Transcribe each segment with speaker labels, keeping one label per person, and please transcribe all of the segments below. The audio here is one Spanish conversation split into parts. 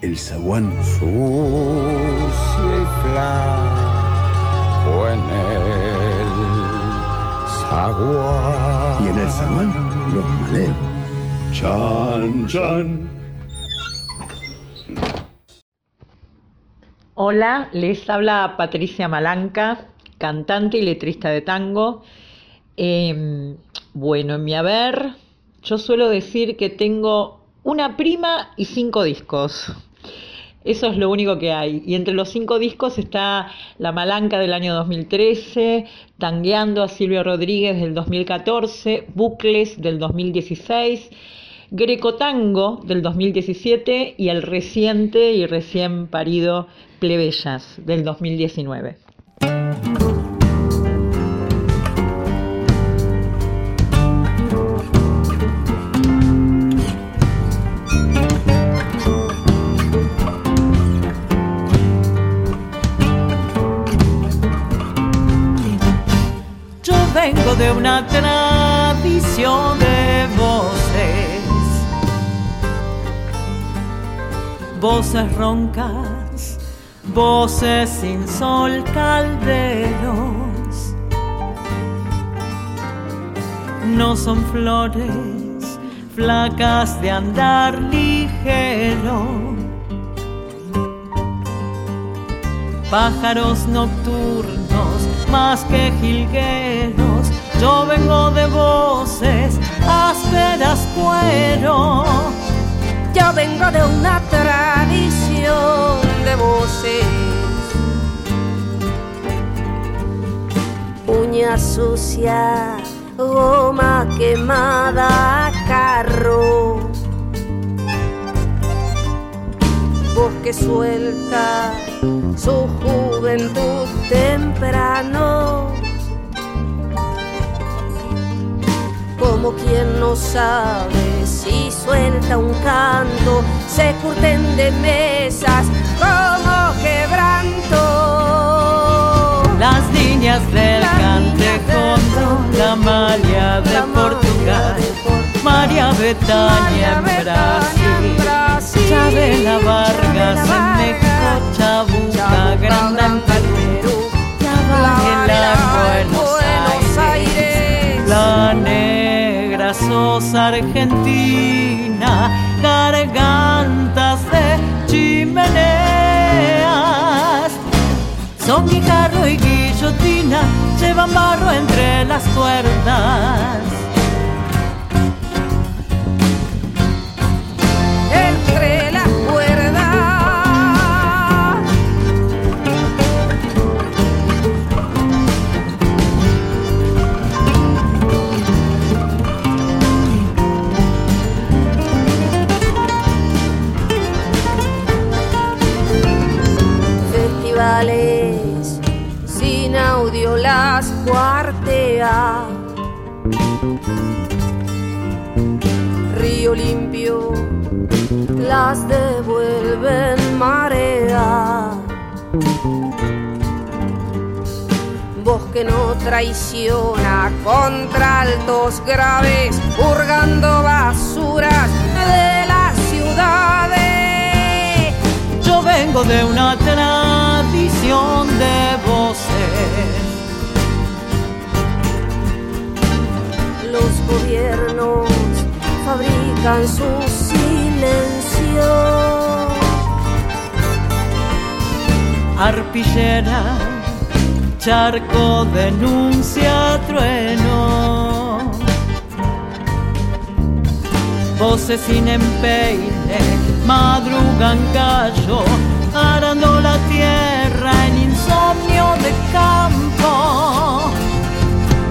Speaker 1: el zaguán.
Speaker 2: Sucia y flaco en el zaguán.
Speaker 1: Y en el zaguán, los maleos. Chan, chan.
Speaker 3: Hola, les habla Patricia Malanca, cantante y letrista de tango. Em, bueno, en mi haber, yo suelo decir que tengo una prima y cinco discos. Eso es lo único que hay. Y entre los cinco discos está La Malanca del año 2013, Tangueando a Silvio Rodríguez del 2014, Bucles del 2016 Greco Tango del 2017 y el reciente y recién parido Plebeyas del 2019.
Speaker 4: Una tradición de voces voces roncas, voces sin sol calderos. No son flores flacas de andar ligero. Pájaros nocturnos más que jilgueros. Yo vengo de voces ásperas cuero
Speaker 5: yo vengo de una tradición de voces. Uña sucia, goma quemada, carro. Bosque suelta su juventud temprano. Como quien no sabe y suelta un canto, se curten de mesas como quebranto.
Speaker 4: Las niñas del cantejón, la María de Portugal, María Betania en Brasil, Chabela Vargas en México, Chabuca Granda en sos argentina, gargantas de chimeneas. Son guijarro y guillotina, llevan barro entre las cuerdas.
Speaker 5: Las devuelven marea. Bosque no traiciona contra altos graves, hurgando basuras de las ciudades.
Speaker 4: Yo vengo de una de voces.
Speaker 5: Los gobiernos fabrican su silencio.
Speaker 4: Arpillera, charco denuncia trueno. Voces sin empeine, madrugan gallo, arando la tierra en insomnio de campo.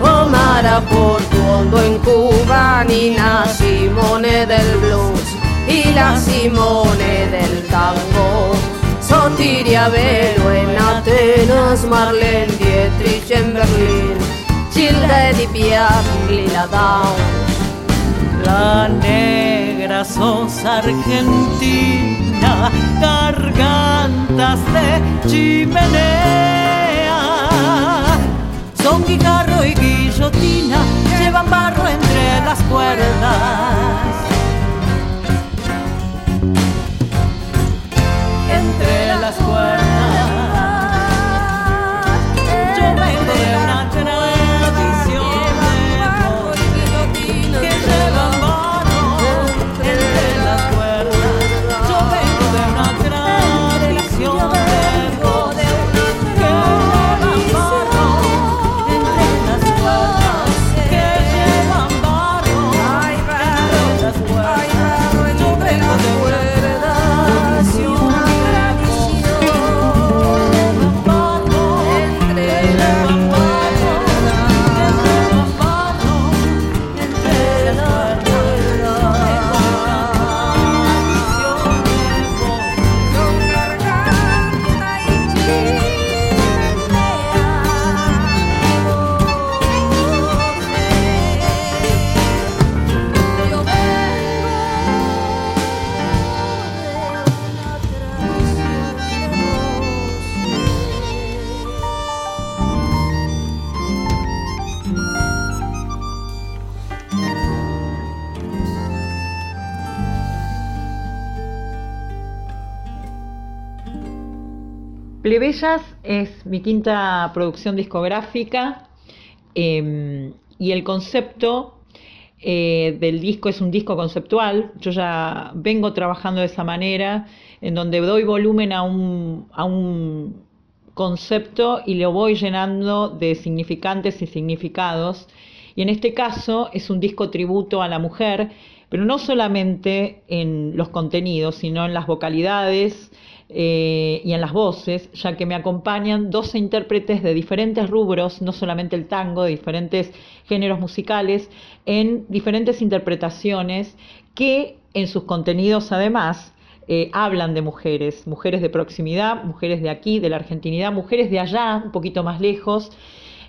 Speaker 5: Omar por tu hondo en Cuba, Nina Simone del blues la Simone del tango. Sotiria Velo en Atenas, Marlene Dietrich en Berlín, Childe di Piaf, Lila Down.
Speaker 4: La negra sos argentina, gargantas de chimenea. Son guijarro y guillotina, llevan barro entre las cuerdas.
Speaker 3: Plebeyas es mi quinta producción discográfica eh, y el concepto eh, del disco es un disco conceptual. Yo ya vengo trabajando de esa manera, en donde doy volumen a un, a un concepto y lo voy llenando de significantes y significados. Y en este caso es un disco tributo a la mujer, pero no solamente en los contenidos, sino en las vocalidades, eh, y en las voces, ya que me acompañan 12 intérpretes de diferentes rubros, no solamente el tango, de diferentes géneros musicales, en diferentes interpretaciones que en sus contenidos además eh, hablan de mujeres, mujeres de proximidad, mujeres de aquí, de la argentinidad, mujeres de allá, un poquito más lejos.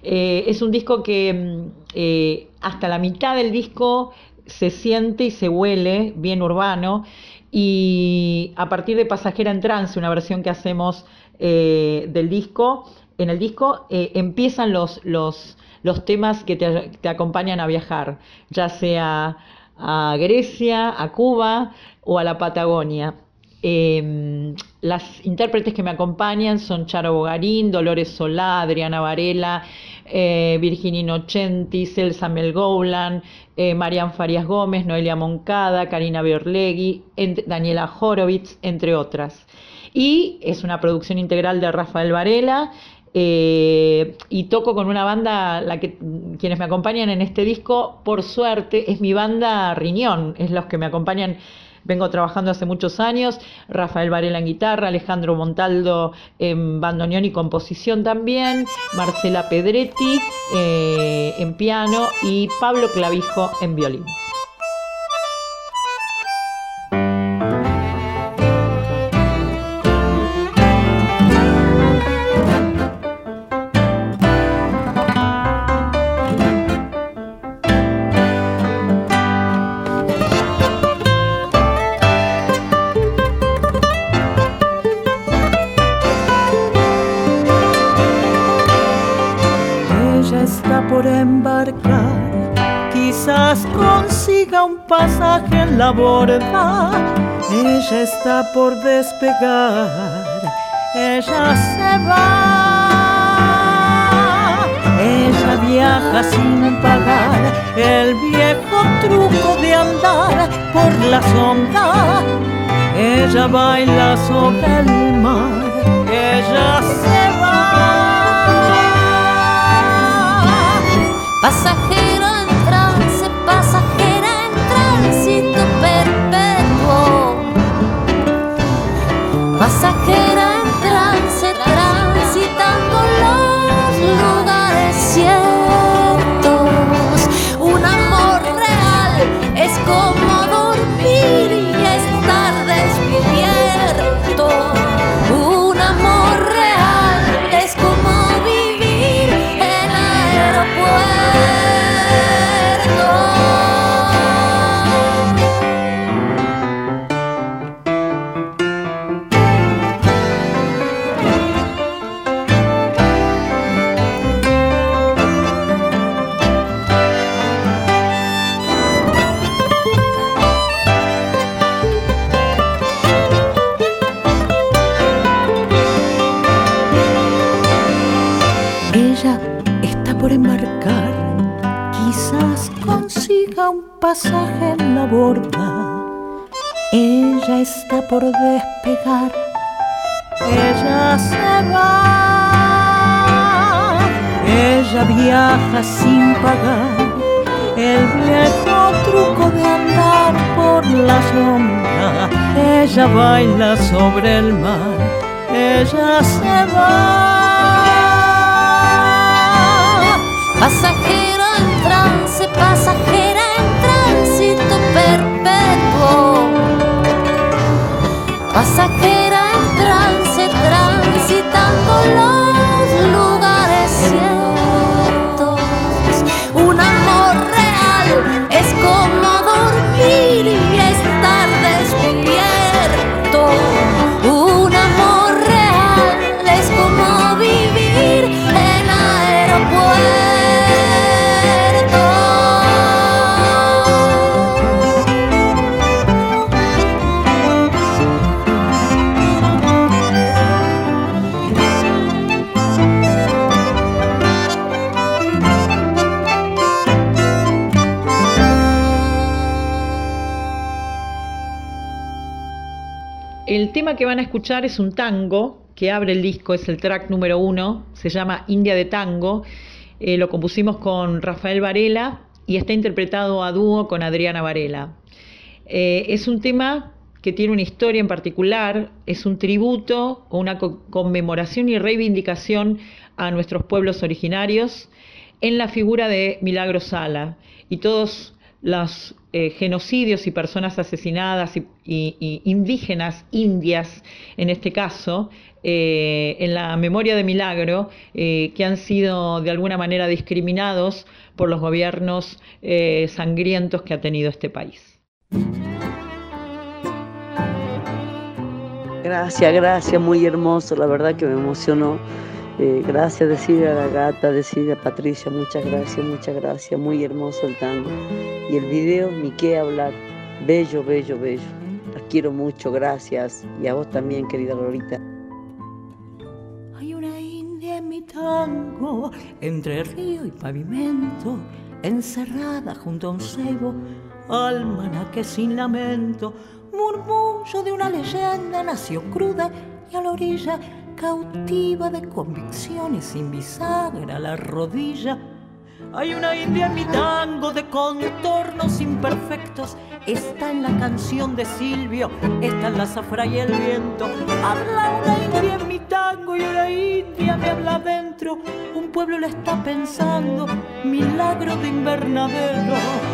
Speaker 3: Eh, es un disco que eh, hasta la mitad del disco se siente y se huele bien urbano y a partir de Pasajera en Trance, una versión que hacemos eh, del disco, en el disco eh, empiezan los, los, los, temas que te, te, acompañan a viajar, ya sea a Grecia, a Cuba o a la Patagonia. Eh, las intérpretes que me acompañan son Charo Bogarín, Dolores Solá, Adriana Varela, eh, Virginia Inocenti, Celsa Melgoulan, eh, Marian Farias Gómez, Noelia Moncada, Karina Biorlegui, Daniela Horowitz, entre otras. Y es una producción integral de Rafael Varela. Eh, y toco con una banda, la que quienes me acompañan en este disco, por suerte, es mi banda Riñón, es los que me acompañan vengo trabajando hace muchos años, Rafael Varela en guitarra, Alejandro Montaldo en bandoneón y composición también, Marcela Pedretti eh, en piano y Pablo Clavijo en violín.
Speaker 4: Pasaje en la borda, ella está por despegar, ella se va, ella viaja sin pagar, el viejo truco de andar por la sombra, ella baila sobre el mar, ella se va.
Speaker 5: Pasajero Pasajera
Speaker 4: pasaje en la borda. Ella está por despegar, ella se va, ella viaja sin pagar el viejo truco de andar por la sombra. Ella baila sobre el mar, ella se va.
Speaker 5: Pasajero en trance, pasajera en tránsito perpetuo. Pasajera en trance,
Speaker 3: tema que van a escuchar es un tango que abre el disco, es el track número uno, se llama India de Tango. Eh, lo compusimos con Rafael Varela y está interpretado a dúo con Adriana Varela. Eh, es un tema que tiene una historia en particular, es un tributo o una co- conmemoración y reivindicación a nuestros pueblos originarios en la figura de Milagro Sala y todos los eh, genocidios y personas asesinadas y, y- indígenas, indias en este caso, eh, en la memoria de Milagro, eh, que han sido de alguna manera discriminados por los gobiernos eh, sangrientos que ha tenido este país.
Speaker 6: Gracias, gracias, muy hermoso, la verdad que me emocionó. Eh, gracias, decir a la gata, decir a Patricia, muchas gracias, muchas gracias, muy hermoso el tango. Y el video, ni qué hablar, bello, bello, bello. Las quiero mucho, gracias. Y a vos también, querida Lorita.
Speaker 4: Hay una india en mi tango, entre río y pavimento, encerrada junto a un cebo, almanaque sin lamento, murmullo de una leyenda nació cruda y a la orilla, cautiva de convicciones sin bisagra la rodilla. Hay una india en mi tango de contornos imperfectos. Está en la canción de Silvio, está en la zafra y el viento. Habla una india en mi tango y una india me habla adentro. Un pueblo le está pensando, milagro de invernadero.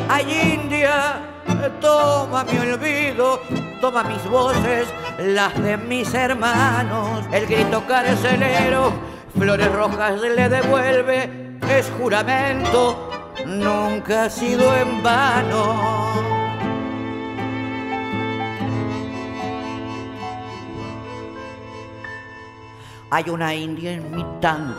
Speaker 7: Ay India, toma mi olvido, toma mis voces, las de mis hermanos. El grito carcelero, flores rojas le devuelve, es juramento, nunca ha sido en vano. Hay una india en mi tango,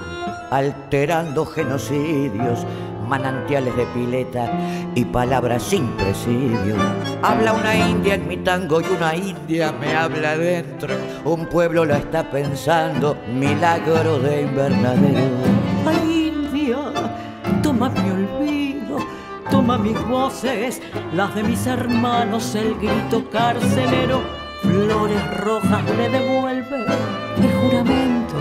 Speaker 7: alterando genocidios, manantiales de pileta y palabras sin presidio. Habla una india en mi tango y una india me habla dentro. Un pueblo lo está pensando, milagro de invernadero.
Speaker 4: Ay, India, toma mi olvido, toma mis voces, las de mis hermanos, el grito carcelero, flores rojas le devuelve el juramento,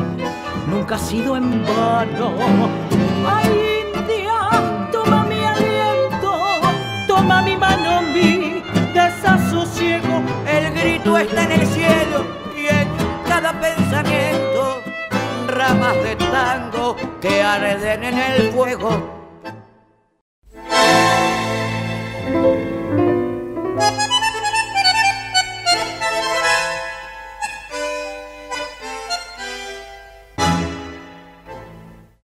Speaker 4: nunca ha sido en vano. Ay,
Speaker 7: que arden en el fuego